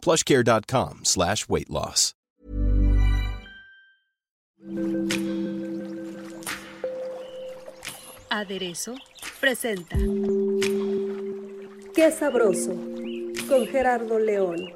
plushcare.com slash weight loss. Aderezo presenta Qué sabroso con Gerardo León.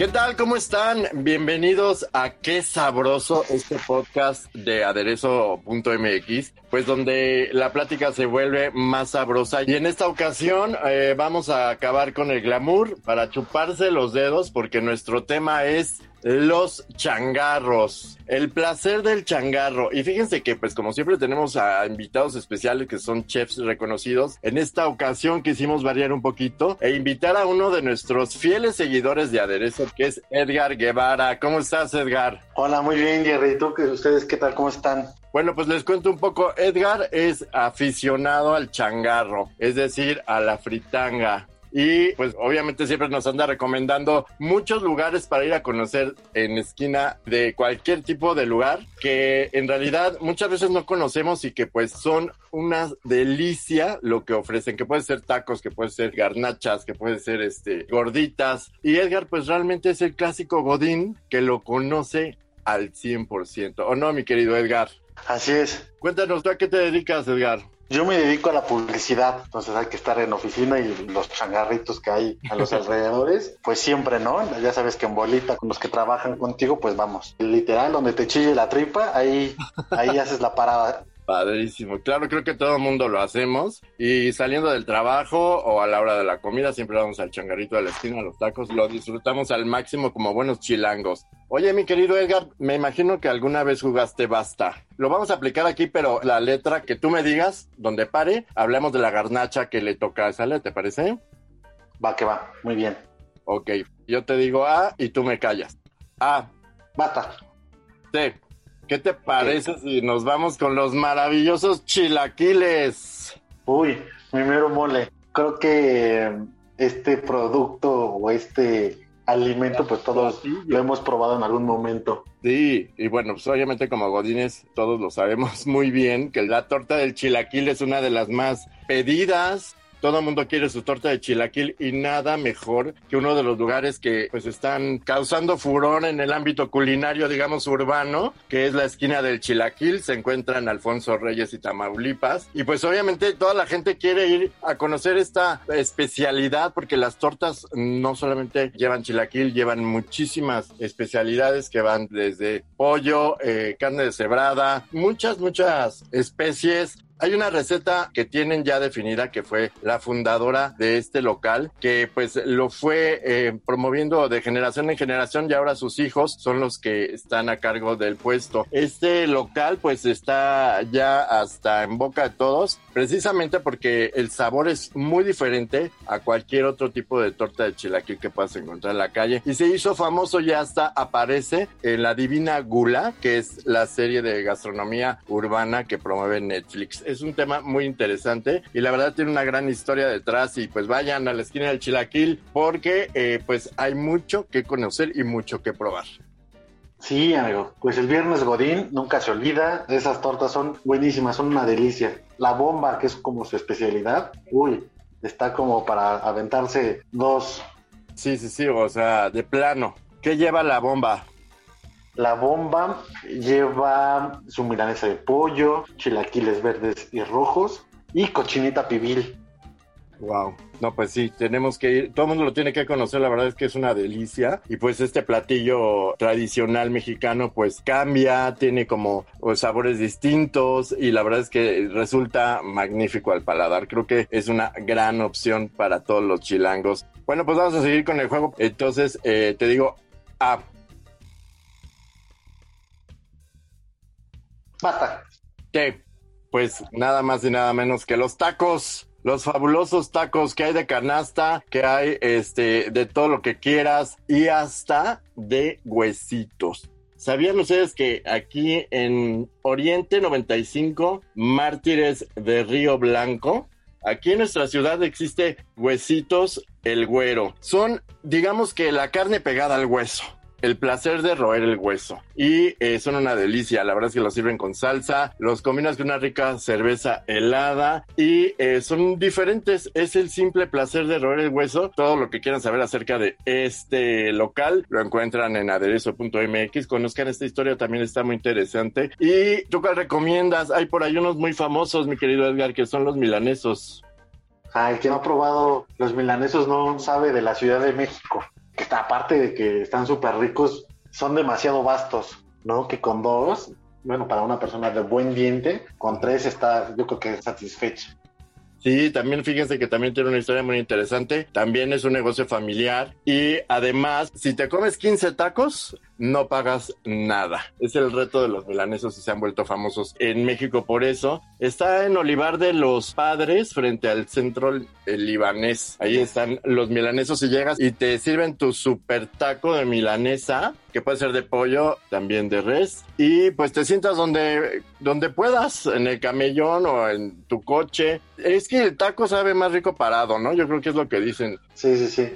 ¿Qué tal? ¿Cómo están? Bienvenidos a Qué Sabroso, este podcast de aderezo.mx, pues donde la plática se vuelve más sabrosa. Y en esta ocasión eh, vamos a acabar con el glamour para chuparse los dedos porque nuestro tema es los changarros, el placer del changarro. Y fíjense que, pues como siempre tenemos a invitados especiales que son chefs reconocidos. En esta ocasión quisimos variar un poquito e invitar a uno de nuestros fieles seguidores de aderezo, que es Edgar Guevara. ¿Cómo estás, Edgar? Hola, muy bien, Jerry. ¿Y tú, ustedes qué tal? ¿Cómo están? Bueno, pues les cuento un poco. Edgar es aficionado al changarro, es decir, a la fritanga y pues obviamente siempre nos anda recomendando muchos lugares para ir a conocer en esquina de cualquier tipo de lugar que en realidad muchas veces no conocemos y que pues son una delicia lo que ofrecen, que puede ser tacos, que puede ser garnachas, que puede ser este gorditas y Edgar pues realmente es el clásico godín que lo conoce al 100%. ¿O no, mi querido Edgar? Así es. Cuéntanos, ¿tú a qué te dedicas, Edgar? Yo me dedico a la publicidad, entonces hay que estar en oficina y los changarritos que hay a los alrededores, pues siempre, ¿no? Ya sabes que en bolita con los que trabajan contigo, pues vamos, literal, donde te chille la tripa, ahí, ahí haces la parada. Padrísimo. Claro, creo que todo el mundo lo hacemos. Y saliendo del trabajo o a la hora de la comida, siempre vamos al changarrito de la esquina, a los tacos. Lo disfrutamos al máximo como buenos chilangos. Oye, mi querido Edgar, me imagino que alguna vez jugaste basta. Lo vamos a aplicar aquí, pero la letra que tú me digas, donde pare, hablemos de la garnacha que le toca a esa letra, ¿te parece? Va, que va. Muy bien. Ok, yo te digo A y tú me callas. A. Bata. C. ¿Qué te parece si nos vamos con los maravillosos chilaquiles? Uy, mi mero mole. Creo que este producto o este alimento, pues todos lo hemos probado en algún momento. Sí, y bueno, pues obviamente como Godines todos lo sabemos muy bien que la torta del chilaquil es una de las más pedidas todo el mundo quiere su torta de chilaquil y nada mejor que uno de los lugares que pues están causando furor en el ámbito culinario, digamos, urbano, que es la esquina del chilaquil. Se encuentra en Alfonso Reyes y Tamaulipas. Y pues obviamente toda la gente quiere ir a conocer esta especialidad porque las tortas no solamente llevan chilaquil, llevan muchísimas especialidades que van desde pollo, eh, carne de cebrada, muchas, muchas especies hay una receta que tienen ya definida que fue la fundadora de este local, que pues lo fue eh, promoviendo de generación en generación y ahora sus hijos son los que están a cargo del puesto. Este local pues está ya hasta en boca de todos, precisamente porque el sabor es muy diferente a cualquier otro tipo de torta de chilaquil que puedas encontrar en la calle. Y se hizo famoso ya hasta aparece en La Divina Gula, que es la serie de gastronomía urbana que promueve Netflix es un tema muy interesante y la verdad tiene una gran historia detrás y pues vayan a la esquina del Chilaquil porque eh, pues hay mucho que conocer y mucho que probar. Sí, amigo, pues el viernes Godín nunca se olvida, esas tortas son buenísimas, son una delicia. La bomba, que es como su especialidad, uy, está como para aventarse dos. Sí, sí, sí, o sea, de plano. ¿Qué lleva la bomba? La bomba lleva su milanesa de pollo, chilaquiles verdes y rojos y cochinita pibil. Wow. No, pues sí, tenemos que ir. Todo el mundo lo tiene que conocer. La verdad es que es una delicia. Y pues este platillo tradicional mexicano, pues cambia, tiene como pues, sabores distintos. Y la verdad es que resulta magnífico al paladar. Creo que es una gran opción para todos los chilangos. Bueno, pues vamos a seguir con el juego. Entonces, eh, te digo, A. Basta. ¿Qué? Pues nada más y nada menos que los tacos. los fabulosos tacos que hay de canasta, que hay este de todo lo que quieras y hasta de huesitos. ¿Sabían ustedes que aquí en Oriente 95, Mártires de Río Blanco, aquí en nuestra ciudad existe Huesitos el Güero? Son, digamos que la carne pegada al hueso el placer de roer el hueso. Y eh, son una delicia, la verdad es que los sirven con salsa, los combinas con una rica cerveza helada y eh, son diferentes. Es el simple placer de roer el hueso. Todo lo que quieran saber acerca de este local lo encuentran en aderezo.mx. Conozcan esta historia, también está muy interesante. ¿Y tú cuál recomiendas? Hay por ahí unos muy famosos, mi querido Edgar, que son los milanesos. Ah, el que no ha probado los milanesos no sabe de la Ciudad de México que aparte de que están súper ricos, son demasiado vastos, ¿no? Que con dos, bueno, para una persona de buen diente, con tres está, yo creo que satisfecho. Sí, también fíjense que también tiene una historia muy interesante. También es un negocio familiar y además, si te comes 15 tacos, no pagas nada. Es el reto de los milanesos y se han vuelto famosos en México por eso. Está en Olivar de los Padres frente al centro libanés. Ahí están los milanesos y llegas y te sirven tu super taco de milanesa que puede ser de pollo, también de res, y pues te sientas donde, donde puedas, en el camellón o en tu coche. Es que el taco sabe más rico parado, ¿no? Yo creo que es lo que dicen. Sí, sí, sí.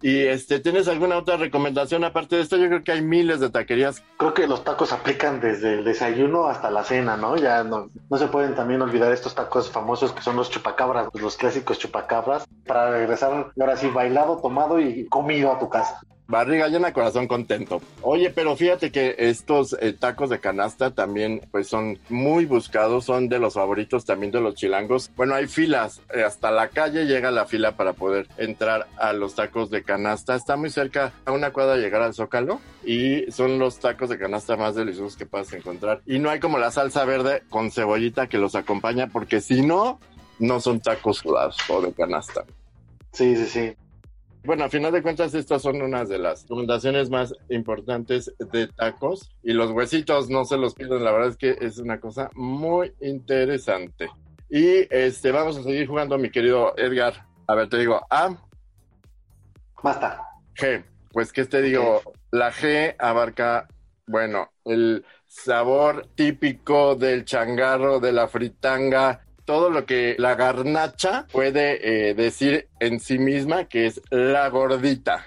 Y este, ¿tienes alguna otra recomendación aparte de esto? Yo creo que hay miles de taquerías. Creo que los tacos aplican desde el desayuno hasta la cena, ¿no? Ya no, no se pueden también olvidar estos tacos famosos que son los chupacabras, los clásicos chupacabras, para regresar ahora sí bailado, tomado y comido a tu casa. Barriga llena, corazón contento. Oye, pero fíjate que estos eh, tacos de canasta también pues son muy buscados, son de los favoritos también de los chilangos. Bueno, hay filas, eh, hasta la calle llega la fila para poder entrar a los tacos de canasta. Está muy cerca a una cuadra llegar al Zócalo y son los tacos de canasta más deliciosos que puedas encontrar. Y no hay como la salsa verde con cebollita que los acompaña porque si no, no son tacos sudados o de canasta. Sí, sí, sí. Bueno, a final de cuentas, estas son unas de las recomendaciones más importantes de tacos. Y los huesitos no se los pierdan, la verdad es que es una cosa muy interesante. Y este, vamos a seguir jugando, mi querido Edgar. A ver, te digo A. Basta. G. Pues, ¿qué te digo? La G abarca, bueno, el sabor típico del changarro, de la fritanga, todo lo que la garnacha puede eh, decir en sí misma, que es la gordita.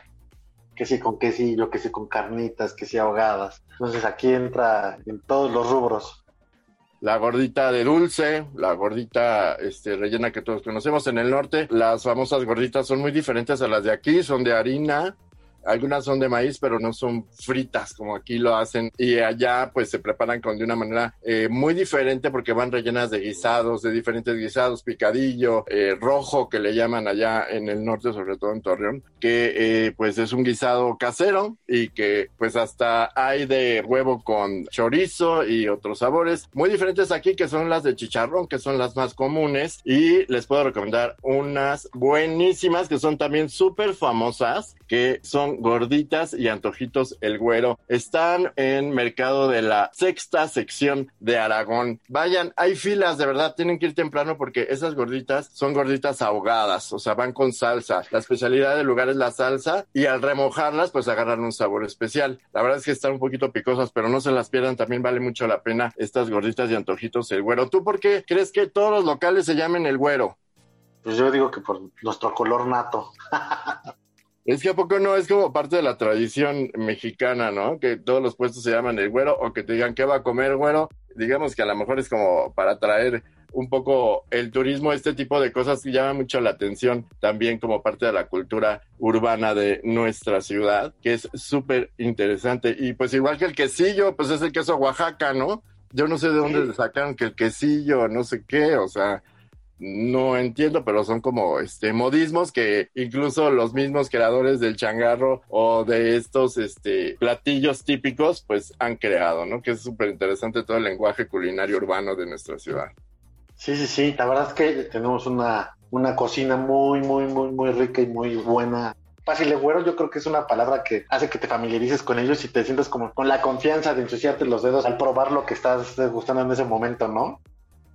Que sí con quesillo, que sí con carnitas, que sí ahogadas. Entonces aquí entra en todos los rubros. La gordita de dulce, la gordita este, rellena que todos conocemos en el norte. Las famosas gorditas son muy diferentes a las de aquí, son de harina, algunas son de maíz, pero no son fritas como aquí lo hacen. Y allá pues se preparan con de una manera eh, muy diferente porque van rellenas de guisados, de diferentes guisados, picadillo, eh, rojo que le llaman allá en el norte, sobre todo en Torreón, que eh, pues es un guisado casero y que pues hasta hay de huevo con chorizo y otros sabores muy diferentes aquí que son las de chicharrón, que son las más comunes. Y les puedo recomendar unas buenísimas que son también súper famosas, que son gorditas y antojitos el güero. Están en mercado de la sexta sección de Aragón. Vayan, hay filas, de verdad, tienen que ir temprano porque esas gorditas son gorditas ahogadas, o sea, van con salsa. La especialidad del lugar es la salsa y al remojarlas, pues agarran un sabor especial. La verdad es que están un poquito picosas, pero no se las pierdan, también vale mucho la pena estas gorditas y antojitos el güero. ¿Tú por qué crees que todos los locales se llamen el güero? Pues yo digo que por nuestro color nato. Es que a poco no es como parte de la tradición mexicana, ¿no? Que todos los puestos se llaman el güero o que te digan qué va a comer güero. Digamos que a lo mejor es como para atraer un poco el turismo, este tipo de cosas que llama mucho la atención también como parte de la cultura urbana de nuestra ciudad, que es súper interesante. Y pues igual que el quesillo, pues es el queso Oaxaca, ¿no? Yo no sé de dónde le sacaron que el quesillo, no sé qué, o sea, no entiendo, pero son como este modismos que incluso los mismos creadores del changarro o de estos este platillos típicos pues han creado, ¿no? Que es súper interesante todo el lenguaje culinario urbano de nuestra ciudad. Sí, sí, sí, la verdad es que tenemos una, una cocina muy, muy, muy, muy rica y muy buena. Fácil de güero, yo creo que es una palabra que hace que te familiarices con ellos y te sientas como con la confianza de ensuciarte los dedos al probar lo que estás gustando en ese momento, ¿no?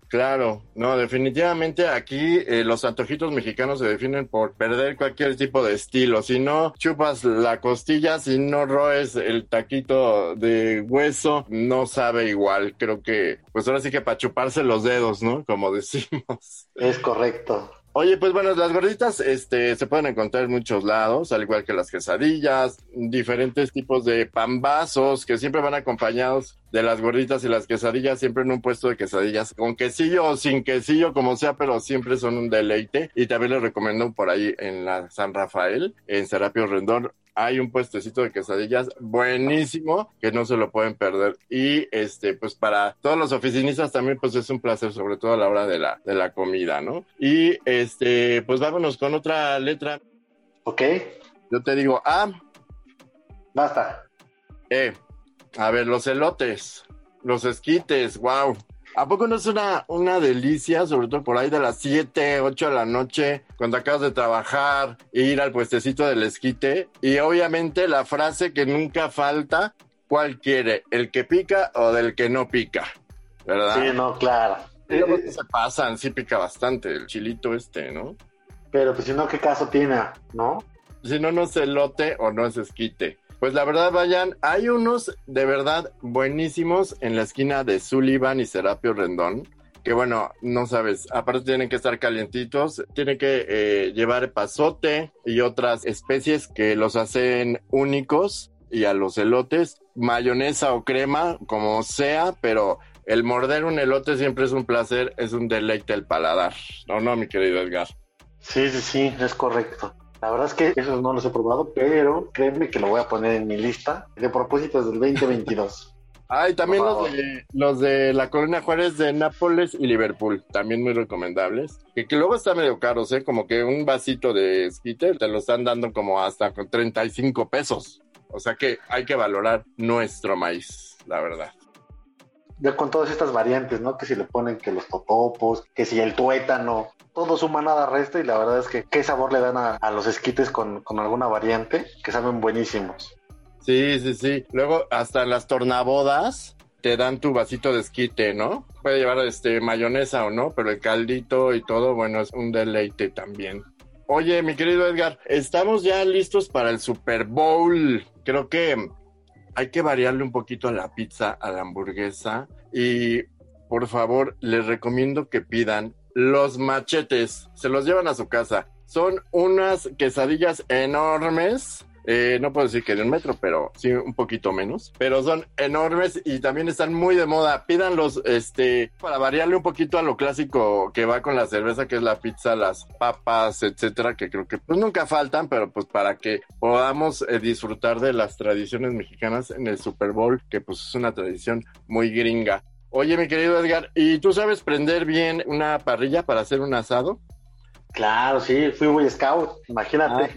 Claro, no, definitivamente aquí eh, los antojitos mexicanos se definen por perder cualquier tipo de estilo. Si no chupas la costilla, si no roes el taquito de hueso, no sabe igual. Creo que, pues ahora sí que para chuparse los dedos, ¿no? Como decimos. Es correcto. Oye, pues bueno, las gorditas este, se pueden encontrar en muchos lados, al igual que las quesadillas, diferentes tipos de pambazos que siempre van acompañados de las gorditas y las quesadillas, siempre en un puesto de quesadillas, con quesillo o sin quesillo, como sea, pero siempre son un deleite. Y también les recomiendo por ahí en la San Rafael, en Serapio Rendón, hay un puestecito de quesadillas buenísimo que no se lo pueden perder. Y este, pues para todos los oficinistas también, pues es un placer, sobre todo a la hora de la, de la comida, ¿no? Y este, pues vámonos con otra letra. Ok. Yo te digo A. Basta. E. A ver, los elotes, los esquites, wow. ¿A poco no es una, una delicia, sobre todo por ahí de las 7, 8 de la noche, cuando acabas de trabajar, e ir al puestecito del esquite? Y obviamente la frase que nunca falta, ¿cuál quiere? ¿El que pica o del que no pica? ¿Verdad? Sí, no, claro. Se pasan, sí pica bastante el chilito este, ¿no? Pero pues si no, ¿qué caso tiene? ¿No? Si no, no es elote o no es esquite. Pues la verdad, vayan, hay unos de verdad buenísimos en la esquina de Sullivan y Serapio Rendón. Que bueno, no sabes, aparte tienen que estar calientitos, tienen que eh, llevar pasote y otras especies que los hacen únicos y a los elotes, mayonesa o crema, como sea, pero el morder un elote siempre es un placer, es un deleite el paladar. No, no, mi querido Edgar. Sí, sí, sí, es correcto. La verdad es que esos no los he probado, pero créeme que lo voy a poner en mi lista de propósitos del 2022. Ah, y también los de, los de la Colonia Juárez de Nápoles y Liverpool, también muy recomendables. Que, que luego está medio caros, ¿eh? Como que un vasito de esquite te lo están dando como hasta con 35 pesos. O sea que hay que valorar nuestro maíz, la verdad. Ya con todas estas variantes, ¿no? Que si le ponen que los totopos, que si el tuétano, todo suma nada resta y la verdad es que qué sabor le dan a, los esquites con, con alguna variante que saben buenísimos. Sí, sí, sí. Luego hasta las tornabodas te dan tu vasito de esquite, ¿no? Puede llevar este mayonesa o no, pero el caldito y todo, bueno, es un deleite también. Oye, mi querido Edgar, estamos ya listos para el Super Bowl. Creo que hay que variarle un poquito a la pizza, a la hamburguesa y por favor les recomiendo que pidan los machetes. Se los llevan a su casa. Son unas quesadillas enormes. Eh, no puedo decir que de un metro, pero sí un poquito menos. Pero son enormes y también están muy de moda. Pídanlos, este, para variarle un poquito a lo clásico que va con la cerveza, que es la pizza, las papas, etcétera, que creo que pues nunca faltan, pero pues para que podamos eh, disfrutar de las tradiciones mexicanas en el Super Bowl, que pues es una tradición muy gringa. Oye, mi querido Edgar, ¿y tú sabes prender bien una parrilla para hacer un asado? Claro, sí, fui Boy Scout, imagínate.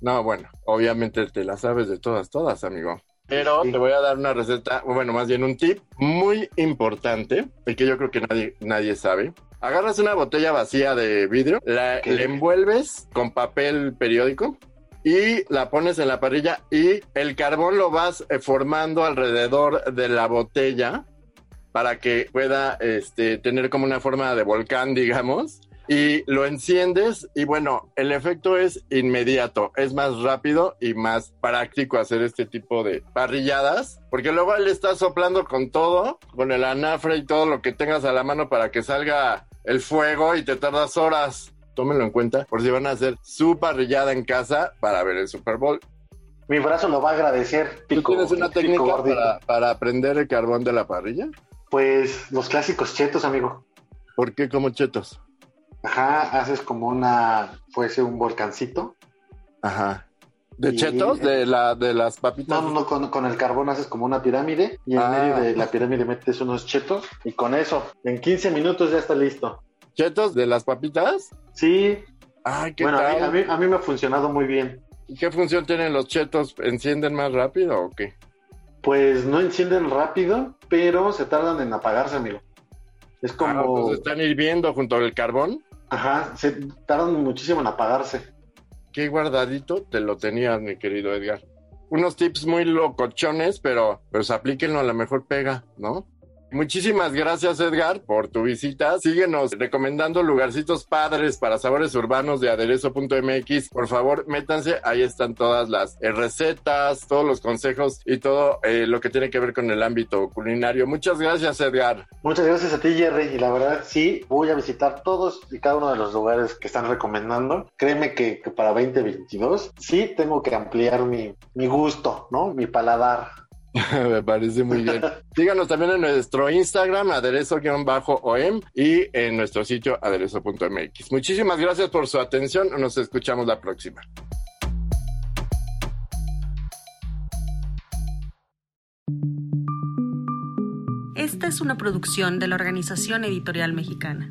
No, bueno, obviamente te la sabes de todas, todas, amigo. Pero te voy a dar una receta, bueno, más bien un tip muy importante, y que yo creo que nadie, nadie sabe. Agarras una botella vacía de vidrio, la, le envuelves con papel periódico y la pones en la parrilla y el carbón lo vas eh, formando alrededor de la botella para que pueda este, tener como una forma de volcán, digamos. Y lo enciendes y bueno, el efecto es inmediato, es más rápido y más práctico hacer este tipo de parrilladas, porque luego le estás soplando con todo, con el anafre y todo lo que tengas a la mano para que salga el fuego y te tardas horas. Tómenlo en cuenta por si van a hacer su parrillada en casa para ver el Super Bowl. Mi brazo lo va a agradecer. ¿Tú Pico, tienes una técnica para, para prender el carbón de la parrilla? Pues los clásicos chetos, amigo. ¿Por qué como chetos? Ajá, haces como una, fuese un volcancito. Ajá. ¿De Y- chetos? ¿De, la, de las papitas? No, no, no, con, con el carbón haces como una pirámide y en Ah. medio de la pirámide metes unos chetos y con eso, en 15 minutos ya está listo. ¿Chetos de las papitas? Sí, Ay, ¿qué bueno, a mí, a, mí, a mí me ha funcionado muy bien. ¿Y ¿Qué función tienen los chetos? ¿Encienden más rápido o qué? Pues no encienden rápido, pero se tardan en apagarse, amigo. Es Ah, como, pues están hirviendo junto al carbón. Ajá, se tardan muchísimo en apagarse. Qué guardadito te lo tenías, mi querido Edgar. Unos tips muy locochones, pero pues aplíquenlo, a lo mejor pega, ¿no? Muchísimas gracias Edgar por tu visita. Síguenos recomendando lugarcitos padres para sabores urbanos de aderezo.mx. Por favor, métanse, ahí están todas las eh, recetas, todos los consejos y todo eh, lo que tiene que ver con el ámbito culinario. Muchas gracias Edgar. Muchas gracias a ti Jerry y la verdad sí, voy a visitar todos y cada uno de los lugares que están recomendando. Créeme que, para 2022 sí tengo que ampliar mi, mi gusto, ¿no? Mi paladar. Me parece muy bien. Síganos también en nuestro Instagram, aderezo-om, y en nuestro sitio aderezo.mx. Muchísimas gracias por su atención. Nos escuchamos la próxima. Esta es una producción de la Organización Editorial Mexicana.